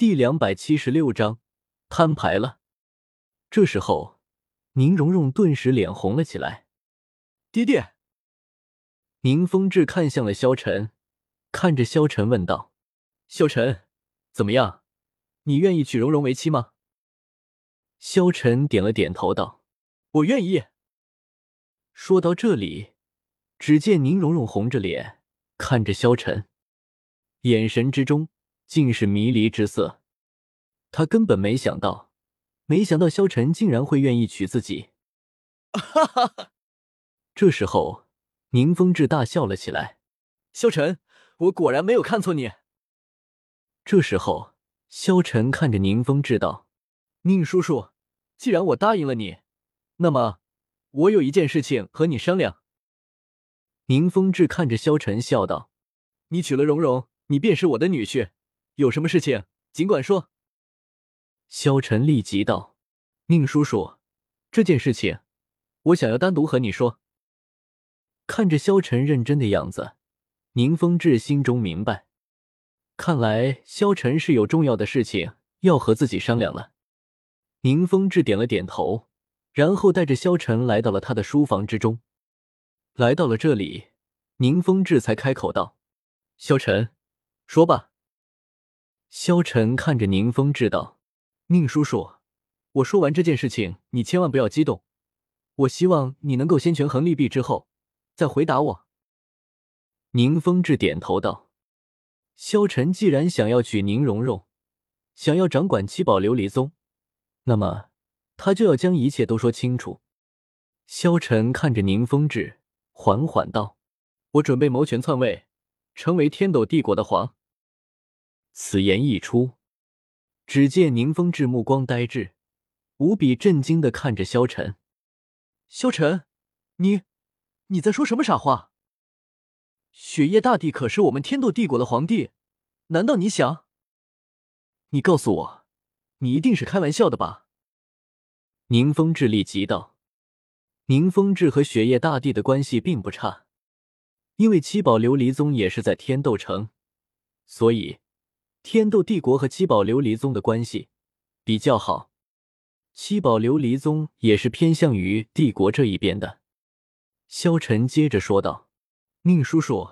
第两百七十六章摊牌了。这时候，宁荣荣顿时脸红了起来。爹爹，宁风致看向了萧晨，看着萧晨问道：“萧晨，怎么样？你愿意娶荣荣为妻吗？”萧晨点了点头，道：“我愿意。”说到这里，只见宁荣荣红着脸看着萧晨，眼神之中尽是迷离之色。他根本没想到，没想到萧晨竟然会愿意娶自己。哈哈哈！这时候，宁风致大笑了起来：“萧晨，我果然没有看错你。”这时候，萧晨看着宁风致道：“宁叔叔，既然我答应了你，那么……”我有一件事情和你商量。宁风致看着萧晨笑道：“你娶了蓉蓉，你便是我的女婿。有什么事情尽管说。”萧晨立即道：“宁叔叔，这件事情我想要单独和你说。”看着萧晨认真的样子，宁风致心中明白，看来萧晨是有重要的事情要和自己商量了。宁风致点了点头。然后带着萧晨来到了他的书房之中。来到了这里，宁风致才开口道：“萧晨，说吧。”萧晨看着宁风致道：“宁叔叔，我说完这件事情，你千万不要激动。我希望你能够先权衡利弊之后再回答我。”宁风致点头道：“萧晨既然想要娶宁荣荣，想要掌管七宝琉璃宗，那么……”他就要将一切都说清楚。萧晨看着宁风致，缓缓道：“我准备谋权篡位，成为天斗帝国的皇。”此言一出，只见宁风致目光呆滞，无比震惊的看着萧晨。萧晨，你，你在说什么傻话？雪夜大帝可是我们天斗帝国的皇帝，难道你想？你告诉我，你一定是开玩笑的吧？宁风致立即道：“宁风致和雪夜大帝的关系并不差，因为七宝琉璃宗也是在天斗城，所以天斗帝国和七宝琉璃宗的关系比较好。七宝琉璃宗也是偏向于帝国这一边的。”萧晨接着说道：“宁叔叔，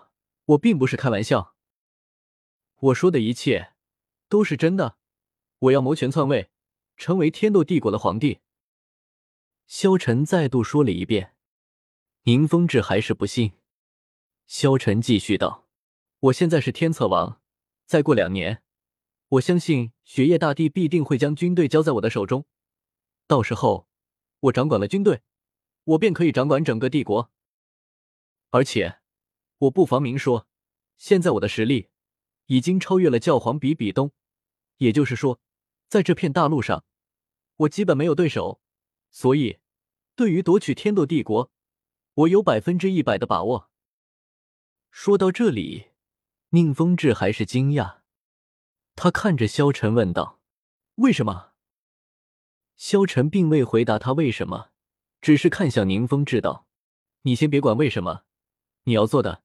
我并不是开玩笑，我说的一切都是真的。我要谋权篡位，成为天斗帝国的皇帝。”萧晨再度说了一遍，宁风致还是不信。萧晨继续道：“我现在是天策王，再过两年，我相信雪夜大帝必定会将军队交在我的手中。到时候，我掌管了军队，我便可以掌管整个帝国。而且，我不妨明说，现在我的实力已经超越了教皇比比东，也就是说，在这片大陆上，我基本没有对手。”所以，对于夺取天斗帝国，我有百分之一百的把握。说到这里，宁风致还是惊讶，他看着萧晨问道：“为什么？”萧晨并未回答他为什么，只是看向宁风致道：“你先别管为什么，你要做的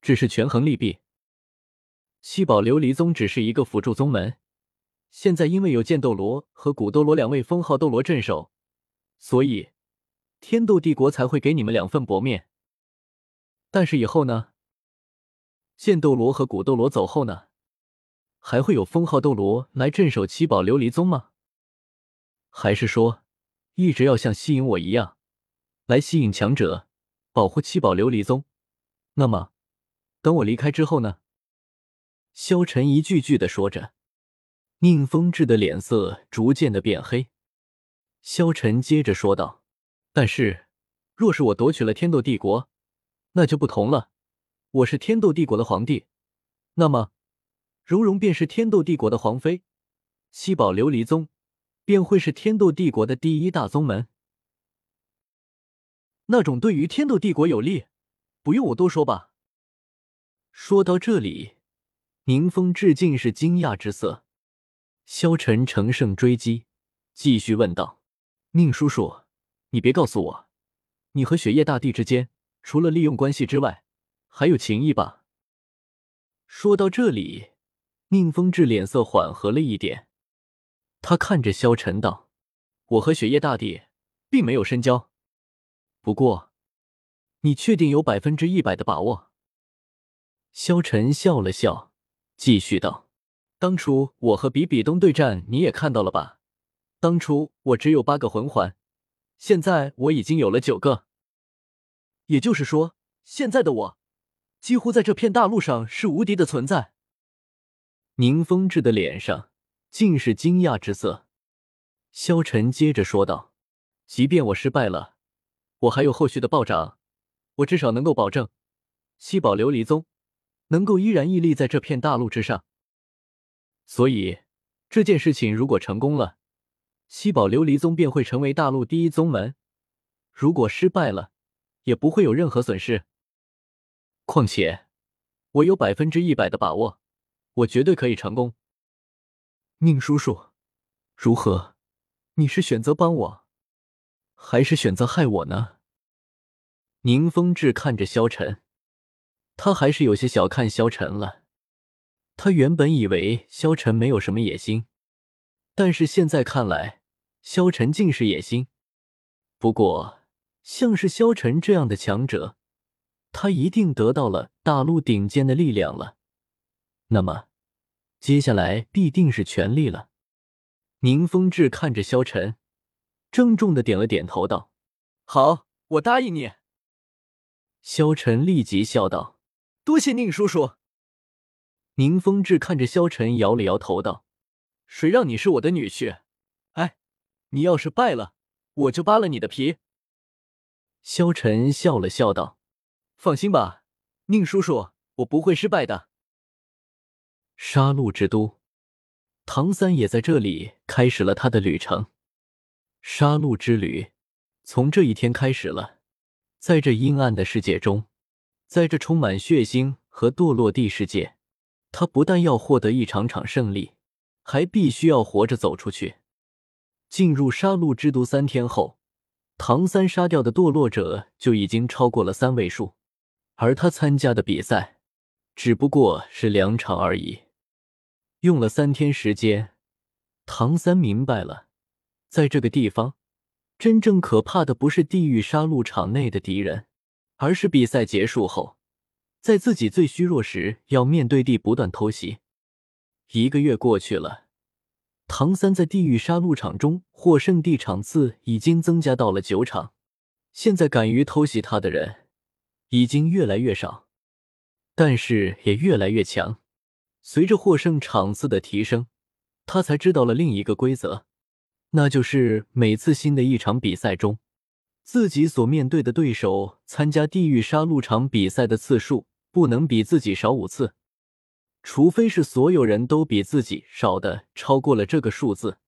只是权衡利弊。七宝琉璃宗只是一个辅助宗门，现在因为有剑斗罗和古斗罗两位封号斗罗镇守。”所以，天斗帝国才会给你们两份薄面。但是以后呢？剑斗罗和古斗罗走后呢？还会有封号斗罗来镇守七宝琉璃宗吗？还是说，一直要像吸引我一样，来吸引强者，保护七宝琉璃宗？那么，等我离开之后呢？萧晨一句句的说着，宁风致的脸色逐渐的变黑。萧晨接着说道：“但是，若是我夺取了天斗帝国，那就不同了。我是天斗帝国的皇帝，那么，蓉蓉便是天斗帝国的皇妃，七宝琉璃宗便会是天斗帝国的第一大宗门。那种对于天斗帝国有利，不用我多说吧？”说到这里，宁风致尽是惊讶之色。萧晨乘胜追击，继续问道。宁叔叔，你别告诉我，你和雪夜大帝之间除了利用关系之外，还有情谊吧？说到这里，宁风致脸色缓和了一点，他看着萧晨道：“我和雪夜大帝并没有深交，不过，你确定有百分之一百的把握？”萧晨笑了笑，继续道：“当初我和比比东对战，你也看到了吧？当初我只有八个魂环，现在我已经有了九个。也就是说，现在的我，几乎在这片大陆上是无敌的存在。”宁风致的脸上尽是惊讶之色。萧晨接着说道：“即便我失败了，我还有后续的暴涨，我至少能够保证七宝琉璃宗。”能够依然屹立在这片大陆之上，所以这件事情如果成功了，七宝琉璃宗便会成为大陆第一宗门；如果失败了，也不会有任何损失。况且我有百分之一百的把握，我绝对可以成功。宁叔叔，如何？你是选择帮我，还是选择害我呢？宁风致看着萧晨。他还是有些小看萧晨了。他原本以为萧晨没有什么野心，但是现在看来，萧晨竟是野心。不过，像是萧晨这样的强者，他一定得到了大陆顶尖的力量了。那么，接下来必定是权力了。宁风致看着萧晨，郑重的点了点头，道：“好，我答应你。”萧晨立即笑道。多谢宁叔叔。宁风致看着萧晨，摇了摇头，道：“谁让你是我的女婿？哎，你要是败了，我就扒了你的皮。”萧晨笑了笑，道：“放心吧，宁叔叔，我不会失败的。”杀戮之都，唐三也在这里开始了他的旅程。杀戮之旅从这一天开始了，在这阴暗的世界中。在这充满血腥和堕落地世界，他不但要获得一场场胜利，还必须要活着走出去。进入杀戮之都三天后，唐三杀掉的堕落者就已经超过了三位数，而他参加的比赛只不过是两场而已。用了三天时间，唐三明白了，在这个地方，真正可怕的不是地狱杀戮场内的敌人。而是比赛结束后，在自己最虚弱时要面对地不断偷袭。一个月过去了，唐三在地狱杀戮场中获胜地场次已经增加到了九场。现在敢于偷袭他的人已经越来越少，但是也越来越强。随着获胜场次的提升，他才知道了另一个规则，那就是每次新的一场比赛中。自己所面对的对手参加地狱杀戮场比赛的次数不能比自己少五次，除非是所有人都比自己少的超过了这个数字，